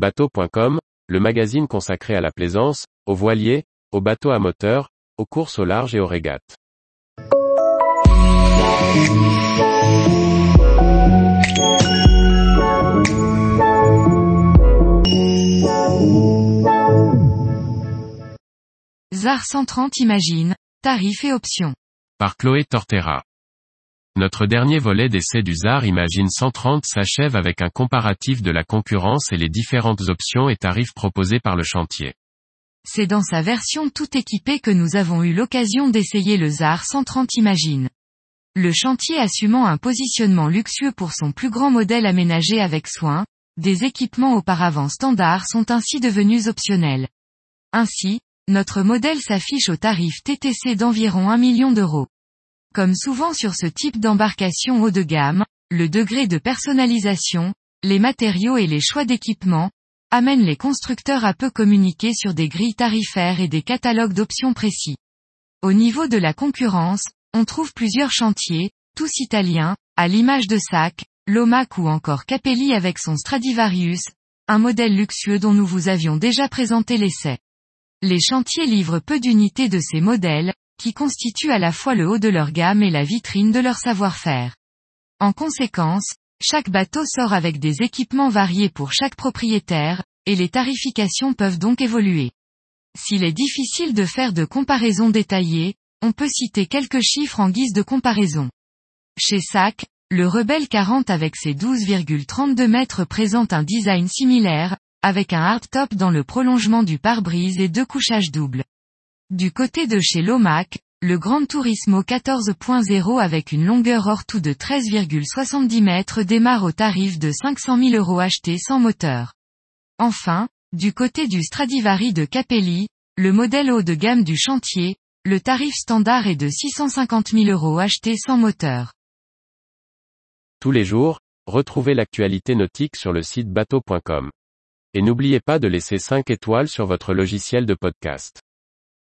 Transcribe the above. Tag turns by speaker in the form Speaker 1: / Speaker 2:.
Speaker 1: Bateau.com, le magazine consacré à la plaisance, aux voiliers, aux bateaux à moteur, aux courses au large et aux régates.
Speaker 2: ZAR 130 Imagine, tarifs et options.
Speaker 1: Par Chloé Tortera. Notre dernier volet d'essai du ZAR Imagine 130 s'achève avec un comparatif de la concurrence et les différentes options et tarifs proposés par le chantier.
Speaker 2: C'est dans sa version tout équipée que nous avons eu l'occasion d'essayer le ZAR 130 Imagine. Le chantier assumant un positionnement luxueux pour son plus grand modèle aménagé avec soin, des équipements auparavant standards sont ainsi devenus optionnels. Ainsi, notre modèle s'affiche au tarif TTC d'environ 1 million d'euros. Comme souvent sur ce type d'embarcation haut de gamme, le degré de personnalisation, les matériaux et les choix d'équipement, amènent les constructeurs à peu communiquer sur des grilles tarifaires et des catalogues d'options précis. Au niveau de la concurrence, on trouve plusieurs chantiers, tous italiens, à l'image de SAC, Lomac ou encore Capelli avec son Stradivarius, un modèle luxueux dont nous vous avions déjà présenté l'essai. Les chantiers livrent peu d'unités de ces modèles, qui constituent à la fois le haut de leur gamme et la vitrine de leur savoir-faire. En conséquence, chaque bateau sort avec des équipements variés pour chaque propriétaire, et les tarifications peuvent donc évoluer. S'il est difficile de faire de comparaisons détaillées, on peut citer quelques chiffres en guise de comparaison. Chez SAC, le Rebelle 40 avec ses 12,32 mètres présente un design similaire, avec un hardtop dans le prolongement du pare-brise et deux couchages doubles. Du côté de chez Lomac, le Grand Turismo 14.0 avec une longueur hors tout de 13,70 mètres démarre au tarif de 500 000 euros achetés sans moteur. Enfin, du côté du Stradivari de Capelli, le modèle haut de gamme du chantier, le tarif standard est de 650 000 euros achetés sans moteur.
Speaker 1: Tous les jours, retrouvez l'actualité nautique sur le site bateau.com. Et n'oubliez pas de laisser 5 étoiles sur votre logiciel de podcast.